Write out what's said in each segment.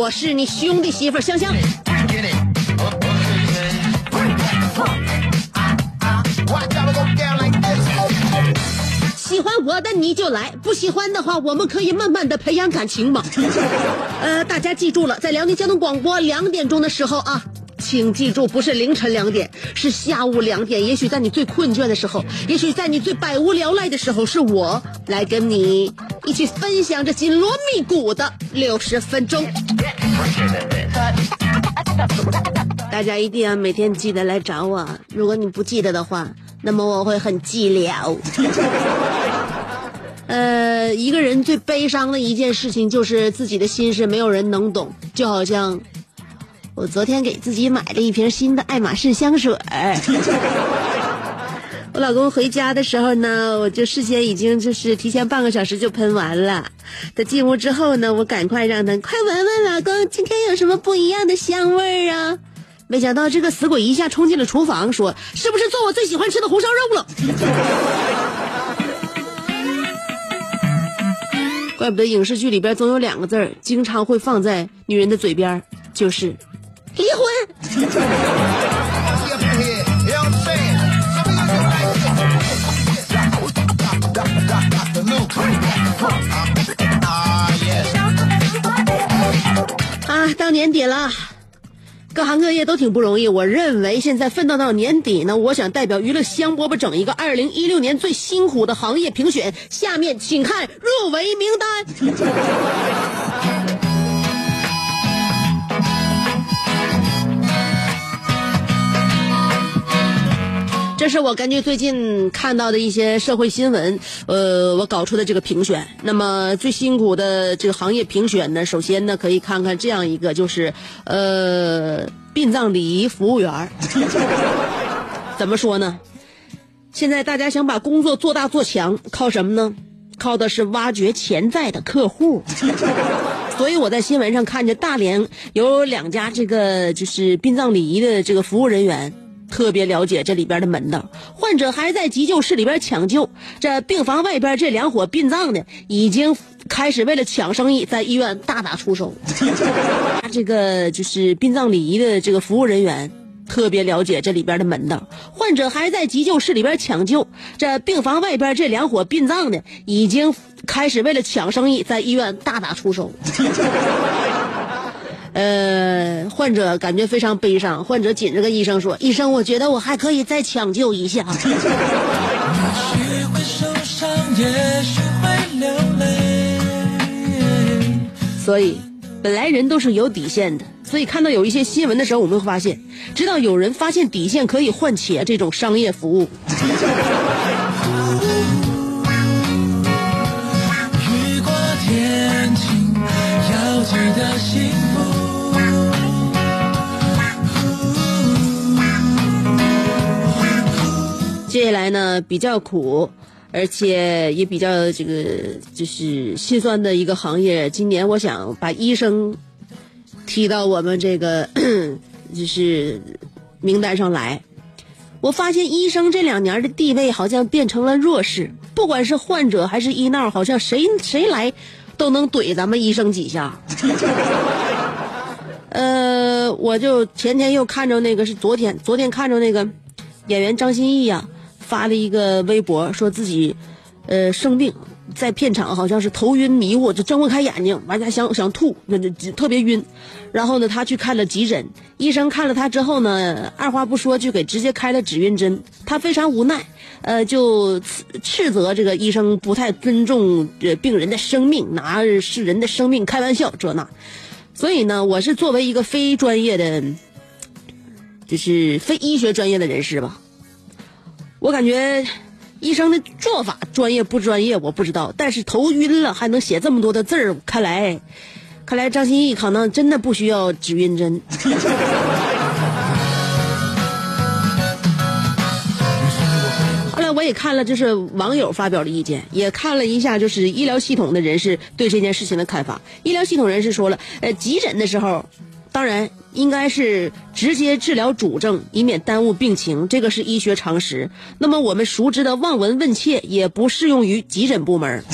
我是你兄弟媳妇香香。喜欢我的你就来，不喜欢的话，我们可以慢慢的培养感情嘛。呃，大家记住了，在辽宁交通广播两点钟的时候啊，请记住，不是凌晨两点，是下午两点。也许在你最困倦的时候，也许在你最百无聊赖的时候，是我来跟你一起分享这紧锣密鼓的六十分钟。大家一定要每天记得来找我，如果你不记得的话，那么我会很寂寥。呃，一个人最悲伤的一件事情就是自己的心事没有人能懂，就好像我昨天给自己买了一瓶新的爱马仕香水。我老公回家的时候呢，我就事先已经就是提前半个小时就喷完了。他进屋之后呢，我赶快让他快闻闻老公今天有什么不一样的香味儿啊！没想到这个死鬼一下冲进了厨房，说：“是不是做我最喜欢吃的红烧肉了？” 怪不得影视剧里边总有两个字儿，经常会放在女人的嘴边，就是离婚。啊，到年底了，各行各业都挺不容易。我认为现在奋斗到年底呢，我想代表娱乐香饽饽整一个二零一六年最辛苦的行业评选。下面请看入围名单。这是我根据最近看到的一些社会新闻，呃，我搞出的这个评选。那么最辛苦的这个行业评选呢，首先呢，可以看看这样一个，就是呃，殡葬礼仪服务员怎么说呢？现在大家想把工作做大做强，靠什么呢？靠的是挖掘潜在的客户。所以我在新闻上看见大连有两家这个就是殡葬礼仪的这个服务人员。特别了解这里边的门道，患者还在急救室里边抢救，这病房外边这两伙殡葬的已经开始为了抢生意，在医院大打出手。这个就是殡葬礼仪的这个服务人员特别了解这里边的门道，患者还在急救室里边抢救，这病房外边这两伙殡葬的已经开始为了抢生意，在医院大打出手。呃，患者感觉非常悲伤，患者紧着跟医生说：“医生，我觉得我还可以再抢救一下。” 所以，本来人都是有底线的，所以看到有一些新闻的时候，我们会发现，直到有人发现底线可以换钱这种商业服务。雨过天晴，要记得心未。来呢，比较苦，而且也比较这个就是心酸的一个行业。今年我想把医生提到我们这个 就是名单上来。我发现医生这两年的地位好像变成了弱势，不管是患者还是医闹，好像谁谁来都能怼咱们医生几下。呃，我就前天又看着那个是昨天，昨天看着那个演员张歆艺呀、发了一个微博，说自己呃生病，在片场好像是头晕迷糊，就睁不开眼睛，完家想想吐，那那特别晕。然后呢，他去看了急诊，医生看了他之后呢，二话不说就给直接开了止晕针。他非常无奈，呃，就斥斥责这个医生不太尊重呃病人的生命，拿是人的生命开玩笑，这那。所以呢，我是作为一个非专业的，就是非医学专业的人士吧，我感觉医生的做法专业不专业我不知道，但是头晕了还能写这么多的字儿，看来，看来张歆艺可能真的不需要止晕针。后来我也看了，就是网友发表的意见，也看了一下，就是医疗系统的人士对这件事情的看法。医疗系统人士说了，呃，急诊的时候，当然应该是直接治疗主症，以免耽误病情，这个是医学常识。那么我们熟知的望闻问切也不适用于急诊部门。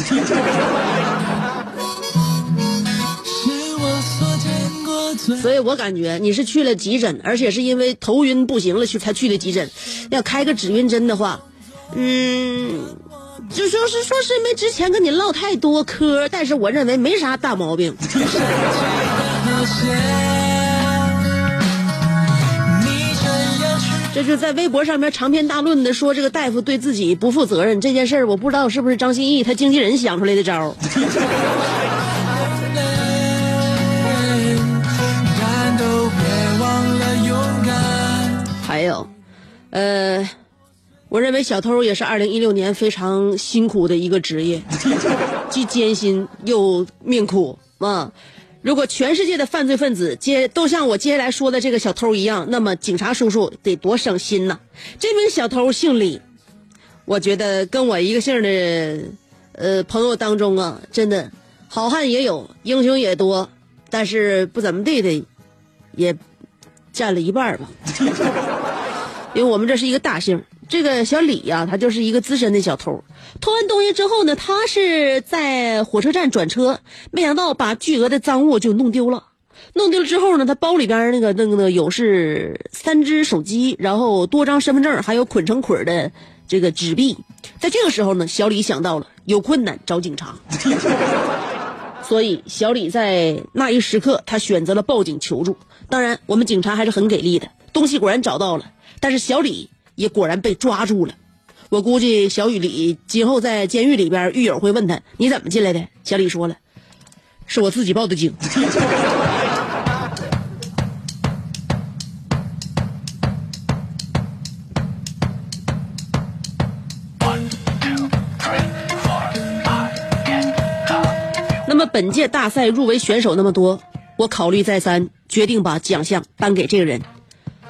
所以我感觉你是去了急诊，而且是因为头晕不行了去才去的急诊。要开个止晕针的话，嗯，就说是说是因为之前跟你唠太多嗑，但是我认为没啥大毛病。这就在微博上面长篇大论的说这个大夫对自己不负责任这件事儿，我不知道是不是张歆艺他经纪人想出来的招儿。还有，呃，我认为小偷也是二零一六年非常辛苦的一个职业，既艰辛又命苦啊。如果全世界的犯罪分子接都像我接下来说的这个小偷一样，那么警察叔叔得多省心呐。这名小偷姓李，我觉得跟我一个姓的呃朋友当中啊，真的好汉也有，英雄也多，但是不怎么地的也占了一半吧。因为我们这是一个大姓，这个小李呀、他就是一个资深的小偷。偷完东西之后呢，他是在火车站转车，没想到把巨额的赃物就弄丢了。弄丢了之后呢，他包里边那个那个那个有是三只手机，然后多张身份证，还有捆成捆的这个纸币。在这个时候呢，小李想到了有困难找警察，所以小李在那一时刻，他选择了报警求助。当然，我们警察还是很给力的，东西果然找到了，但是小李也果然被抓住了。我估计小雨里今后在监狱里边，狱友会问他你怎么进来的？小李说了，是我自己报的警。那么本届大赛入围选手那么多，我考虑再三，决定把奖项颁给这个人。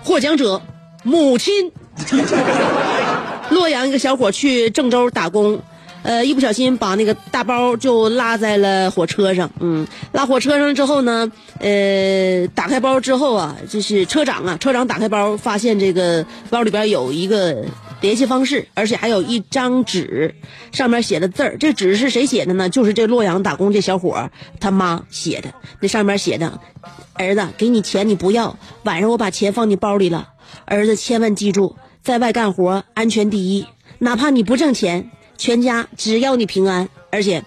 获奖者，母亲。洛阳一个小伙去郑州打工，呃，一不小心把那个大包就落在了火车上。嗯，拉火车上之后呢，呃，打开包之后啊，就是车长啊，车长打开包发现这个包里边有一个联系方式，而且还有一张纸，上面写的字儿。这纸是谁写的呢？就是这洛阳打工这小伙他妈写的。那上面写的：“儿子，给你钱你不要，晚上我把钱放你包里了。儿子千万记住，在外干活安全第一，哪怕你不挣钱，全家只要你平安。而且，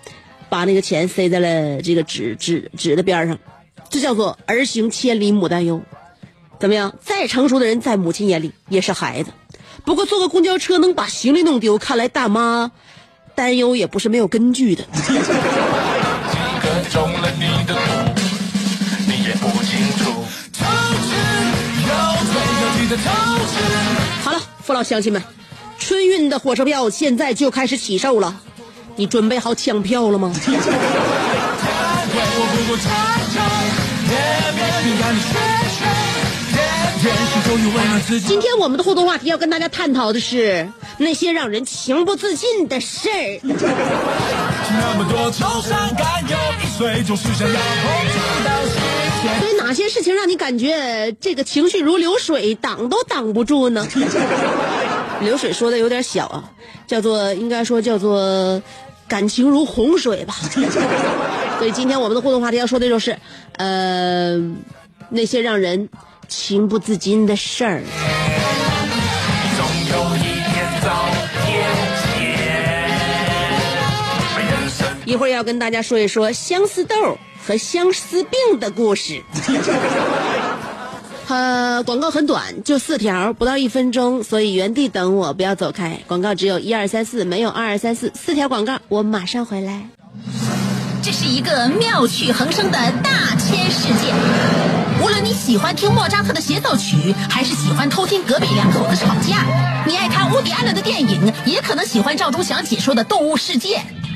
把那个钱塞在了这个纸纸纸的边上，这叫做儿行千里母担忧。怎么样？再成熟的人，在母亲眼里也是孩子。不过坐个公交车能把行李弄丢，看来大妈担忧也不是没有根据的。父老乡亲们，春运的火车票现在就开始起售了，你准备好抢票了吗？今天我们的互动话题要跟大家探讨的是那些让人情不自禁的事儿。那么多愁善感有一岁，总是想要。所以哪些事情让你感觉这个情绪如流水，挡都挡不住呢？流水说的有点小啊，叫做应该说叫做感情如洪水吧。所以今天我们的互动话题要说的就是，呃，那些让人情不自禁的事儿。一会儿要跟大家说一说相思豆和相思病的故事。呃，广告很短，就四条，不到一分钟，所以原地等我，不要走开。广告只有一二三四，没有二二三四，四条广告，我马上回来。这是一个妙趣横生的大千世界。无论你喜欢听莫扎特的协奏曲，还是喜欢偷听隔壁两口子吵架，你爱看乌迪安的电影，也可能喜欢赵忠祥解说的《动物世界》。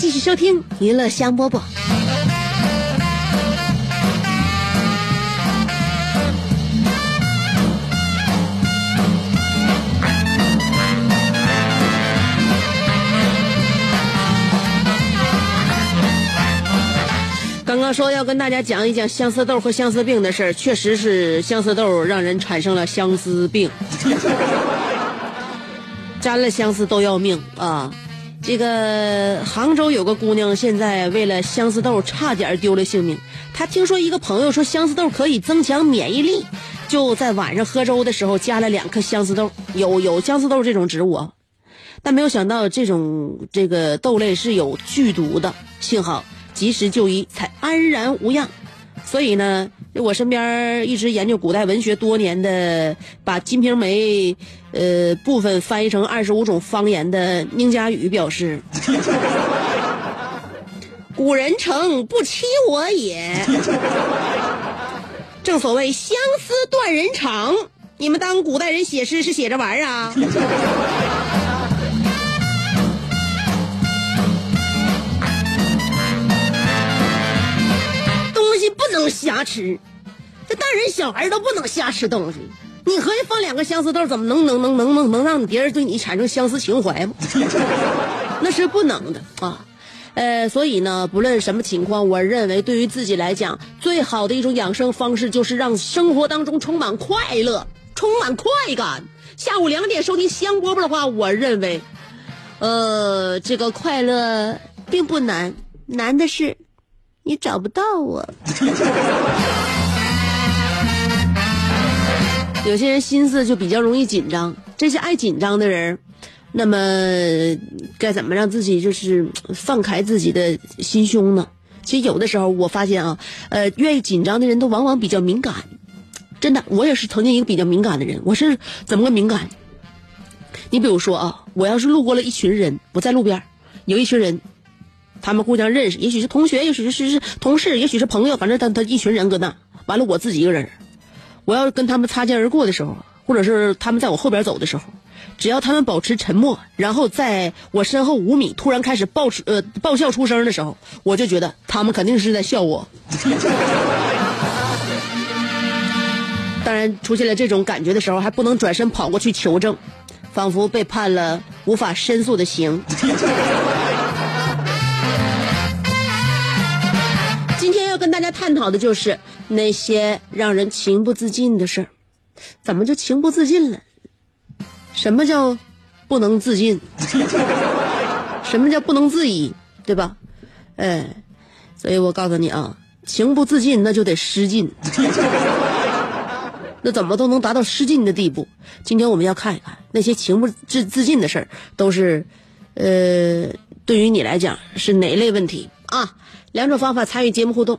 继续收听娱乐香饽饽。刚刚说要跟大家讲一讲相思豆和相思病的事儿，确实是相思豆让人产生了相思病，沾了相思都要命啊！这个杭州有个姑娘，现在为了相思豆差点丢了性命。她听说一个朋友说相思豆可以增强免疫力，就在晚上喝粥的时候加了两颗相思豆。有有相思豆这种植物，但没有想到这种这个豆类是有剧毒的，幸好及时就医，才安然无恙。所以呢，就我身边一直研究古代文学多年的，把《金瓶梅》呃部分翻译成二十五种方言的宁佳宇表示：“ 古人诚不欺我也。正所谓相思断人肠，你们当古代人写诗是写着玩啊？”能瞎吃，这大人小孩都不能瞎吃东西。你合计放两个相思豆，怎么能能能能能能让别人对你产生相思情怀吗？那是不能的啊。呃，所以呢，不论什么情况，我认为对于自己来讲，最好的一种养生方式就是让生活当中充满快乐，充满快感。下午两点收听香饽饽的话，我认为，呃，这个快乐并不难，难的是你找不到我。有些人心思就比较容易紧张，这些爱紧张的人，那么该怎么让自己就是放开自己的心胸呢？其实有的时候我发现啊，呃，愿意紧张的人都往往比较敏感，真的，我也是曾经一个比较敏感的人。我是怎么个敏感？你比如说啊，我要是路过了一群人，我在路边有一群人，他们互相认识，也许是同学，也许是是同事，也许是朋友，反正他他一群人搁那，完了我自己一个人。我要跟他们擦肩而过的时候，或者是他们在我后边走的时候，只要他们保持沉默，然后在我身后五米突然开始爆出呃爆笑出声的时候，我就觉得他们肯定是在笑我。当然，出现了这种感觉的时候，还不能转身跑过去求证，仿佛被判了无法申诉的刑。大家探讨的就是那些让人情不自禁的事儿，怎么就情不自禁了？什么叫不能自禁？什么叫不能自已？对吧？哎，所以我告诉你啊，情不自禁那就得失禁，那怎么都能达到失禁的地步？今天我们要看一看那些情不自自禁的事儿，都是呃，对于你来讲是哪类问题啊？两种方法参与节目互动，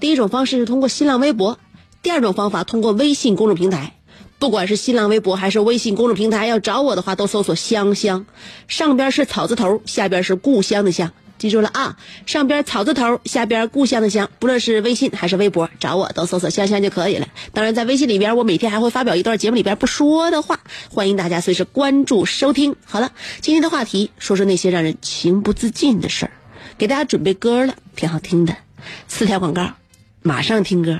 第一种方式是通过新浪微博，第二种方法通过微信公众平台。不管是新浪微博还是微信公众平台，要找我的话都搜索“香香”，上边是草字头，下边是故乡的乡。记住了啊，上边草字头，下边故乡的乡，不论是微信还是微博，找我都搜索香香就可以了。当然，在微信里边，我每天还会发表一段节目里边不说的话，欢迎大家随时关注收听。好了，今天的话题说说那些让人情不自禁的事儿，给大家准备歌了，挺好听的，四条广告，马上听歌。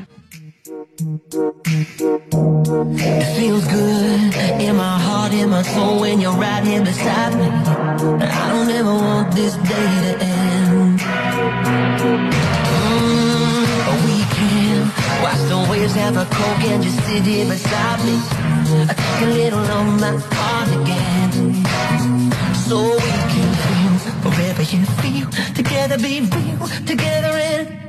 It feels good in my heart, in my soul when you're right here beside me. I don't ever want this day to end. Mm, we can watch the waves have a coke and just sit here beside me. I take a little on my heart again. So we can feel wherever you feel. Together be real, together and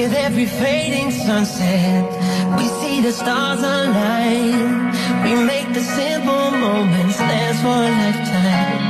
With every fading sunset, we see the stars align. We make the simple moments last for a lifetime.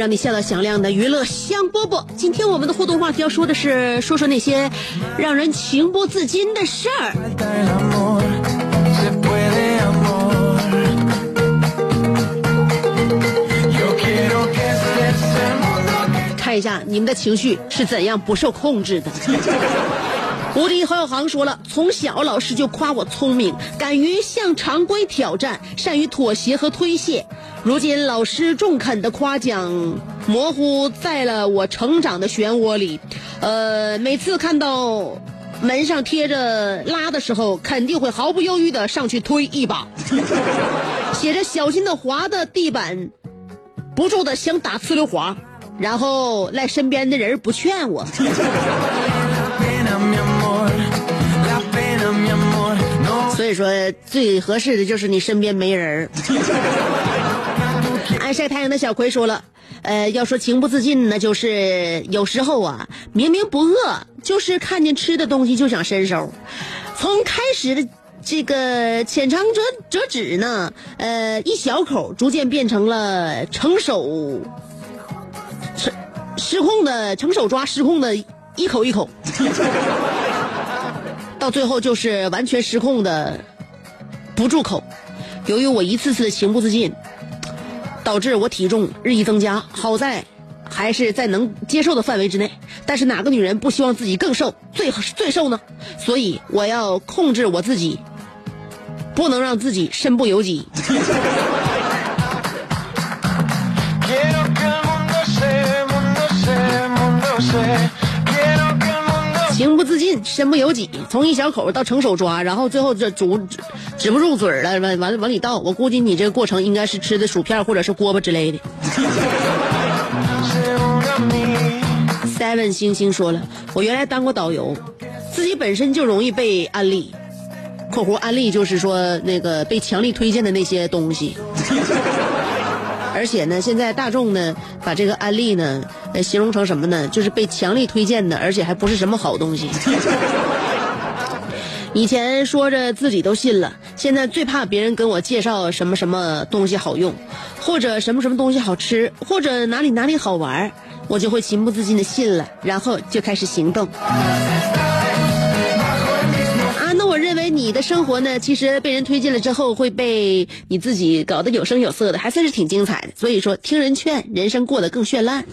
让你笑到响亮的娱乐香饽饽。今天我们的互动话题要说的是，说说那些让人情不自禁的事儿。看一下你们的情绪是怎样不受控制的。无敌侯小航说了，从小老师就夸我聪明，敢于向常规挑战，善于妥协和推卸。如今老师中肯的夸奖，模糊在了我成长的漩涡里。呃，每次看到门上贴着“拉”的时候，肯定会毫不犹豫的上去推一把。写着“小心的滑的地板”，不住的想打呲溜滑，然后赖身边的人不劝我。所以说，最合适的就是你身边没人儿。爱 晒太阳的小葵说了，呃，要说情不自禁呢，就是有时候啊，明明不饿，就是看见吃的东西就想伸手。从开始的这个浅尝辄辄止呢，呃，一小口，逐渐变成了成手失失控的成手抓，失控的一口一口。到最后就是完全失控的不住口。由于我一次次的情不自禁，导致我体重日益增加。好在还是在能接受的范围之内。但是哪个女人不希望自己更瘦，最最瘦呢？所以我要控制我自己，不能让自己身不由己。身不由己，从一小口到成手抓，然后最后这煮止不住嘴了，完完了往里倒。我估计你这个过程应该是吃的薯片或者是锅巴之类的。Seven 星星说了，我原来当过导游，自己本身就容易被安利（括弧安利就是说那个被强力推荐的那些东西）。而且呢，现在大众呢把这个安利呢，呃，形容成什么呢？就是被强力推荐的，而且还不是什么好东西。以前说着自己都信了，现在最怕别人跟我介绍什么什么东西好用，或者什么什么东西好吃，或者哪里哪里好玩，我就会情不自禁的信了，然后就开始行动。你的生活呢，其实被人推荐了之后，会被你自己搞得有声有色的，还算是挺精彩的。所以说，听人劝，人生过得更绚烂。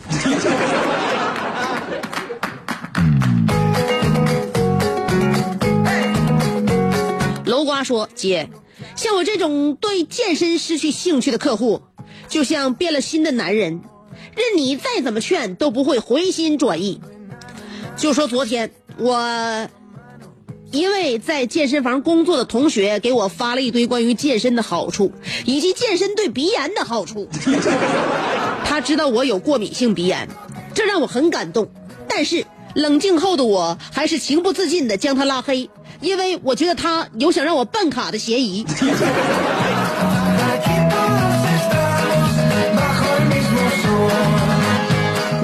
楼瓜说：“姐，像我这种对健身失去兴趣的客户，就像变了心的男人，任你再怎么劝都不会回心转意。就说昨天我一位在健身房工作的同学给我发了一堆关于健身的好处，以及健身对鼻炎的好处。他知道我有过敏性鼻炎，这让我很感动。但是冷静后的我还是情不自禁的将他拉黑，因为我觉得他有想让我办卡的嫌疑。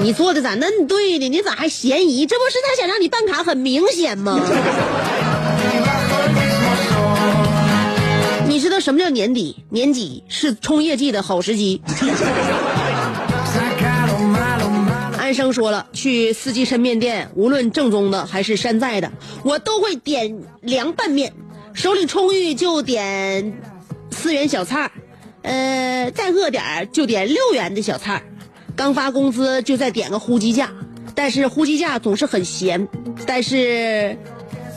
你做的咋恁对呢？你咋还嫌疑？这不是他想让你办卡，很明显吗. 你知道什么叫年底？年底是冲业绩的好时机。安生说了，去四季抻面店，无论正宗的还是山寨的，我都会点凉拌面。手里充裕就点四元小菜儿，呃，再饿点儿就点六元的小菜儿。刚发工资就再点个呼鸡架，但是呼鸡架总是很咸，但是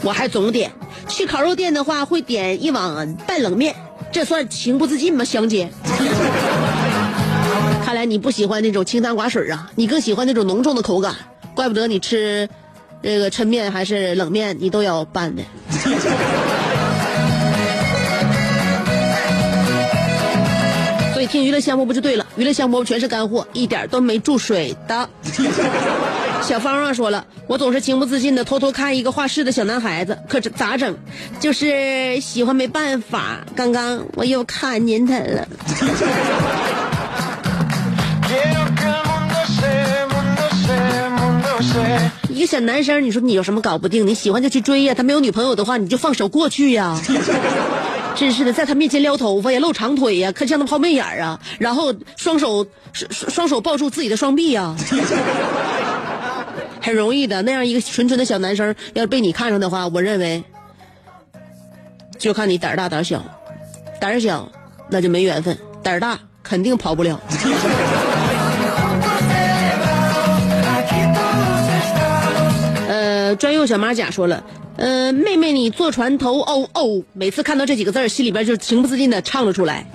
我还总点。去烤肉店的话会点一碗半冷面，这算情不自禁吗，香姐？看来你不喜欢那种清汤寡水啊，你更喜欢那种浓重的口感。怪不得你吃这个抻面还是冷面，你都要拌的。听娱乐项目不就对了，娱乐项目全是干货，一点都没注水的。小芳啊说了，我总是情不自禁的偷偷看一个画室的小男孩子，可这咋整？就是喜欢没办法。刚刚我又看见他了。一个小男生，你说你有什么搞不定？你喜欢就去追呀，他没有女朋友的话，你就放手过去呀。真是的，在他面前撩头发呀，露长腿呀，可像他抛媚眼儿啊，然后双手双双手抱住自己的双臂呀，很容易的。那样一个纯纯的小男生，要是被你看上的话，我认为就看你胆儿大胆儿小，胆儿小那就没缘分，胆儿大肯定跑不了。专用小马甲说了，呃，妹妹你坐船头哦哦，每次看到这几个字儿，心里边就情不自禁的唱了出来。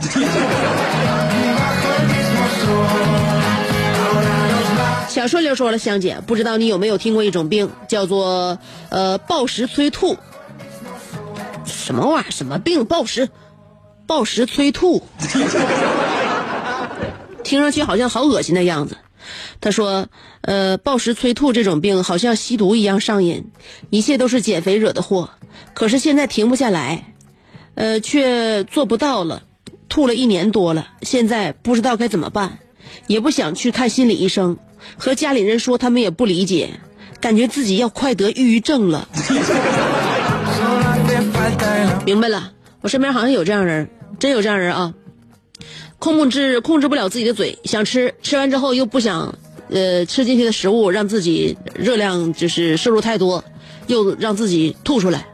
小顺溜说了，香姐，不知道你有没有听过一种病，叫做呃暴食催吐。什么玩意儿？什么病？暴食？暴食催吐？听上去好像好恶心的样子。他说：“呃，暴食催吐这种病好像吸毒一样上瘾，一切都是减肥惹的祸。可是现在停不下来，呃，却做不到了。吐了一年多了，现在不知道该怎么办，也不想去看心理医生，和家里人说他们也不理解，感觉自己要快得抑郁症了。明白了，我身边好像有这样人，真有这样人啊。”控制控制不了自己的嘴，想吃，吃完之后又不想，呃，吃进去的食物让自己热量就是摄入太多，又让自己吐出来，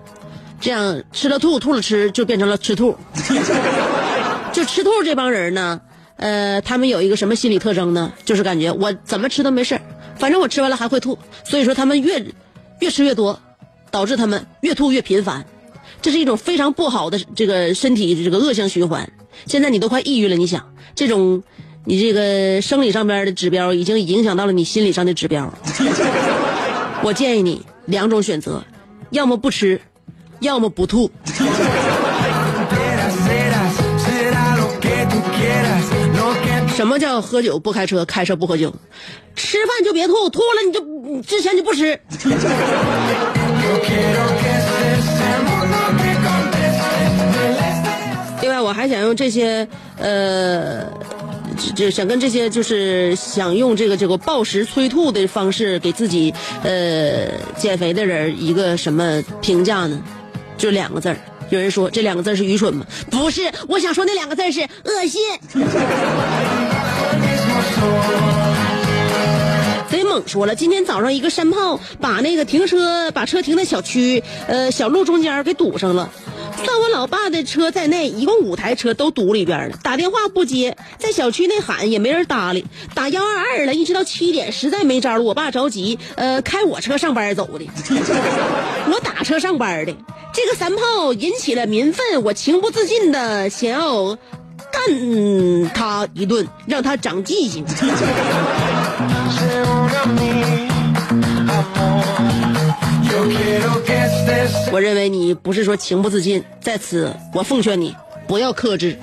这样吃了吐，吐了吃，就变成了吃吐。就吃吐这帮人呢，呃，他们有一个什么心理特征呢？就是感觉我怎么吃都没事反正我吃完了还会吐，所以说他们越越吃越多，导致他们越吐越频繁，这是一种非常不好的这个身体这个恶性循环。现在你都快抑郁了，你想这种，你这个生理上边的指标已经影响到了你心理上的指标。我建议你两种选择，要么不吃，要么不吐。什么叫喝酒不开车，开车不喝酒？吃饭就别吐，吐了你就之前就不吃。另外，我还想用这些呃，这想跟这些就是想用这个这个暴食催吐的方式给自己呃减肥的人一个什么评价呢？就两个字儿。有人说这两个字是愚蠢吗？不是，我想说那两个字是恶心。贼猛说了，今天早上一个山炮把那个停车把车停在小区呃小路中间给堵上了。算我老爸的车在内，一共五台车都堵里边了。打电话不接，在小区内喊也没人搭理。打幺二二了，一直到七点，实在没招了。我爸着急，呃，开我车上班走的，我打车上班的。这个三炮引起了民愤，我情不自禁的想要干他一顿，让他长记性。我认为你不是说情不自禁，在此我奉劝你不要克制。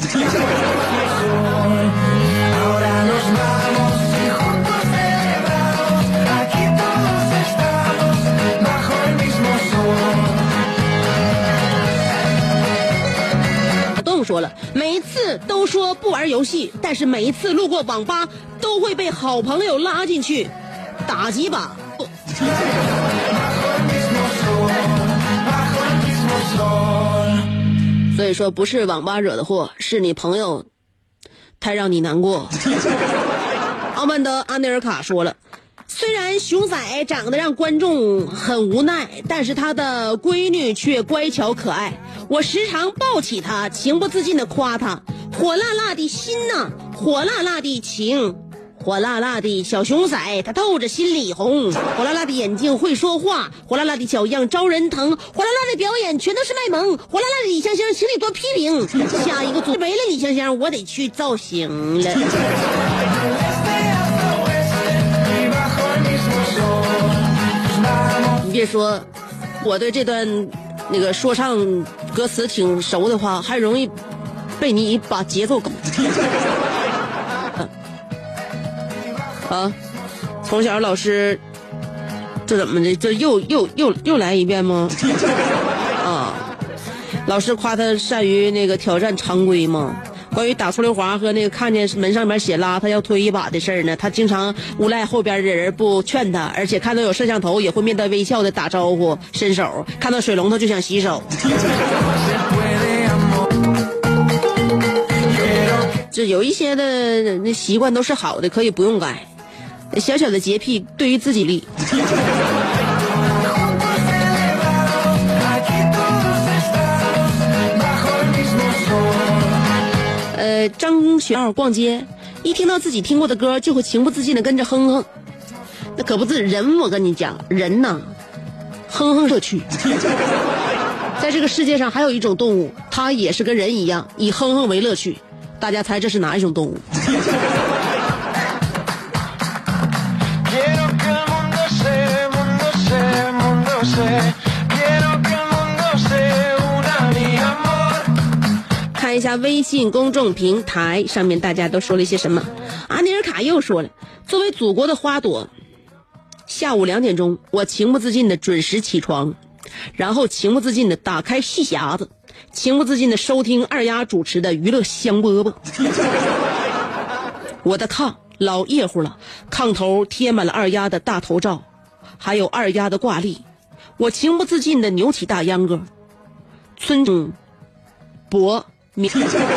动说了，每一次都说不玩游戏，但是每一次路过网吧都会被好朋友拉进去打几把。所以说，不是网吧惹的祸，是你朋友太让你难过。奥曼德·安内尔卡说了，虽然熊仔长得让观众很无奈，但是他的闺女却乖巧可爱。我时常抱起她，情不自禁的夸她，火辣辣的心呐，火辣辣的情。火辣辣的小熊仔，他透着心里红；火辣辣的眼睛会说话，火辣辣的小样招人疼，火辣辣的表演全都是卖萌。火辣辣的李香香，请你多批评。下一个组没了李香香，我得去造型了。你别说，我对这段那个说唱歌词挺熟的话，还容易被你把节奏搞。啊！从小老师，这怎么的？这又又又又来一遍吗？啊！老师夸他善于那个挑战常规吗？关于打出溜滑和那个看见门上面写拉他要推一把的事儿呢，他经常无赖后边的人不劝他，而且看到有摄像头也会面带微笑的打招呼伸手，看到水龙头就想洗手。这有一些的那习惯都是好的，可以不用改。小小的洁癖对于自己利。呃，张学傲逛街，一听到自己听过的歌，就会情不自禁的跟着哼哼。那可不是人，我跟你讲，人呐，哼哼乐趣。在这个世界上还有一种动物，它也是跟人一样，以哼哼为乐趣。大家猜这是哪一种动物？看一下微信公众平台上面大家都说了些什么。阿尼尔卡又说了，作为祖国的花朵，下午两点钟，我情不自禁的准时起床，然后情不自禁的打开戏匣子，情不自禁的收听二丫主持的娱乐香饽饽。我的炕老热乎了，炕头贴满了二丫的大头照，还有二丫的挂历。我情不自禁的扭起大秧歌，村中博明，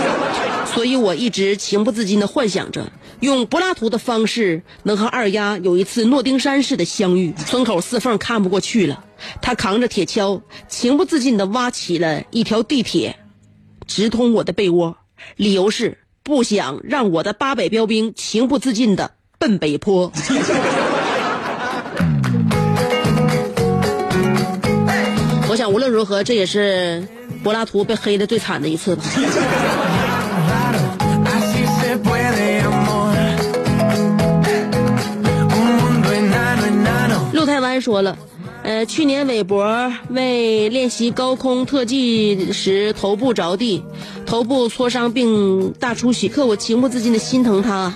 所以我一直情不自禁的幻想着，用柏拉图的方式能和二丫有一次诺丁山式的相遇。村口四凤看不过去了，他扛着铁锹，情不自禁的挖起了一条地铁，直通我的被窝，理由是不想让我的八百标兵情不自禁的奔北坡。无论如何，这也是柏拉图被黑的最惨的一次吧。陆台湾说了，呃，去年韦伯为练习高空特技时头部着地，头部挫伤并大出血，可我情不自禁的心疼他。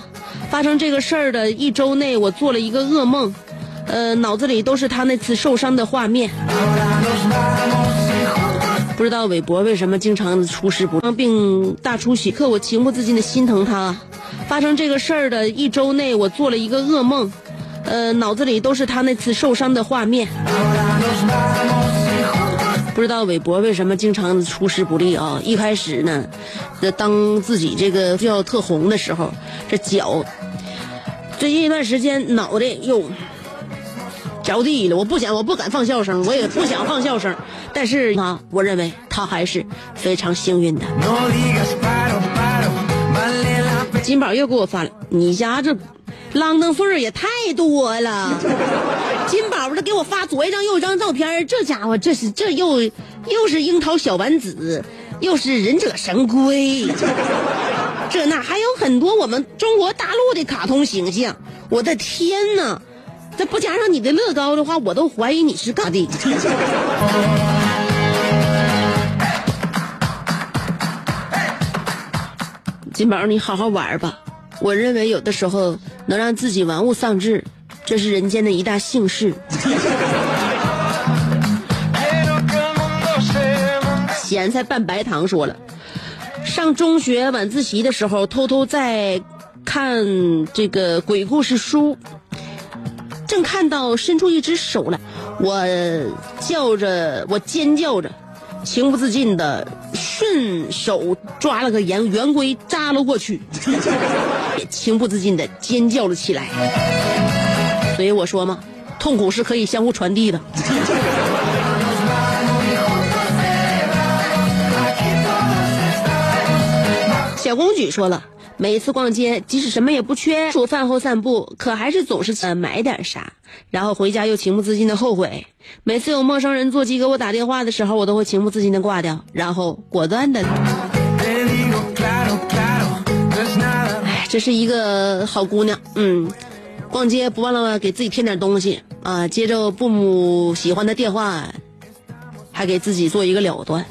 发生这个事儿的一周内，我做了一个噩梦，呃，脑子里都是他那次受伤的画面。不知道韦博为什么经常出师不并大出血，可我情不自禁的心疼他。发生这个事儿的一周内，我做了一个噩梦，呃，脑子里都是他那次受伤的画面。不知道韦博为什么经常出师不利啊？一开始呢，这当自己这个要特红的时候，这脚最近一段时间脑袋又着地了。我不想，我不敢放笑声，我也不想放笑声。但是啊，我认为他还是非常幸运的。金宝又给我发了，你家这啷当岁儿也太多了。金宝这给我发左一张右一张照片，这家伙这是这又又是樱桃小丸子，又是忍者神龟，这那还有很多我们中国大陆的卡通形象。我的天哪！这不加上你的乐高的话，我都怀疑你是干的。金宝，你好好玩吧。我认为有的时候能让自己玩物丧志，这是人间的一大幸事。咸菜拌白糖说了，上中学晚自习的时候，偷偷在看这个鬼故事书，正看到伸出一只手来，我叫着，我尖叫着，情不自禁的顺手抓了个圆圆规扎了过去，也 情不自禁的尖叫了起来。所以我说嘛，痛苦是可以相互传递的。小公举说了，每次逛街，即使什么也不缺，除饭后散步，可还是总是呃买点啥，然后回家又情不自禁的后悔。每次有陌生人座机给我打电话的时候，我都会情不自禁的挂掉，然后果断的。哎，这是一个好姑娘，嗯，逛街不忘了给自己添点东西啊，接着父母喜欢的电话，还给自己做一个了断。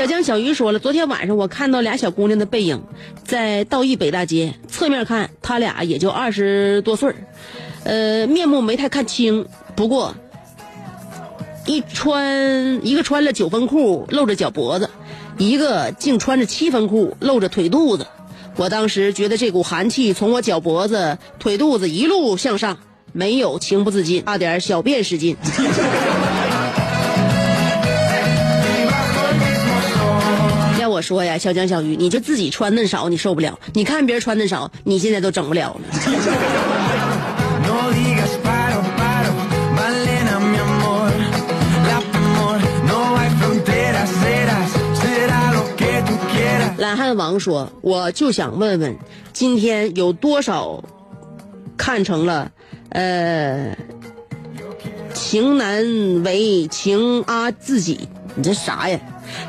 小江小鱼说了，昨天晚上我看到俩小姑娘的背影，在道义北大街，侧面看她俩也就二十多岁儿呃，面目没太看清，不过一穿一个穿了九分裤露着脚脖子，一个竟穿着七分裤露着腿肚子。我当时觉得这股寒气从我脚脖子、腿肚子一路向上，没有情不自禁，差点小便失禁。说呀，小江小鱼，你就自己穿的少，你受不了；你看别人穿的少，你现在都整不了了。懒汉王说：“我就想问问，今天有多少看成了，呃。”情难为情啊，自己，你这啥呀？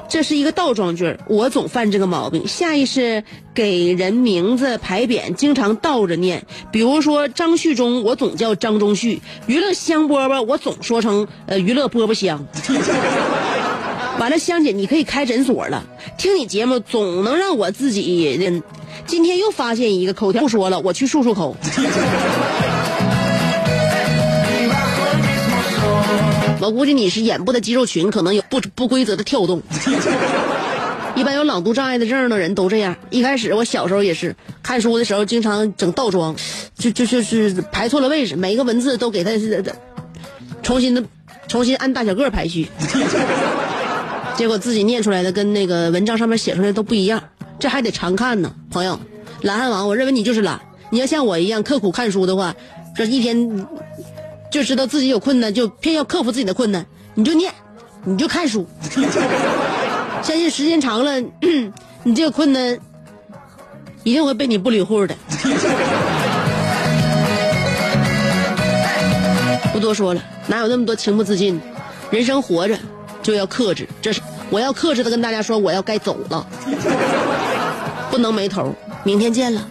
这是一个倒装句，我总犯这个毛病，下意识给人名字排匾，经常倒着念。比如说张旭中，我总叫张中旭；娱乐香饽饽，我总说成呃娱乐饽饽香。完了，香姐，你可以开诊所了。听你节目总能让我自己认。今天又发现一个口条，不说了，我去漱漱口。我估计你是眼部的肌肉群可能有不不规则的跳动。一般有朗读障碍的症的人都这样。一开始我小时候也是看书的时候经常整倒装，就就就是排错了位置，每一个文字都给它重新的重新按大小个排序，结果自己念出来的跟那个文章上面写出来的都不一样。这还得常看呢，朋友。懒汉王，我认为你就是懒。你要像我一样刻苦看书的话，这一天就知道自己有困难，就偏要克服自己的困难，你就念，你就看书。相信时间长了，你这个困难一定会被你不理会的。不多说了，哪有那么多情不自禁？人生活着就要克制，这是我要克制的跟大家说，我要该走了，不能没头。明天见了。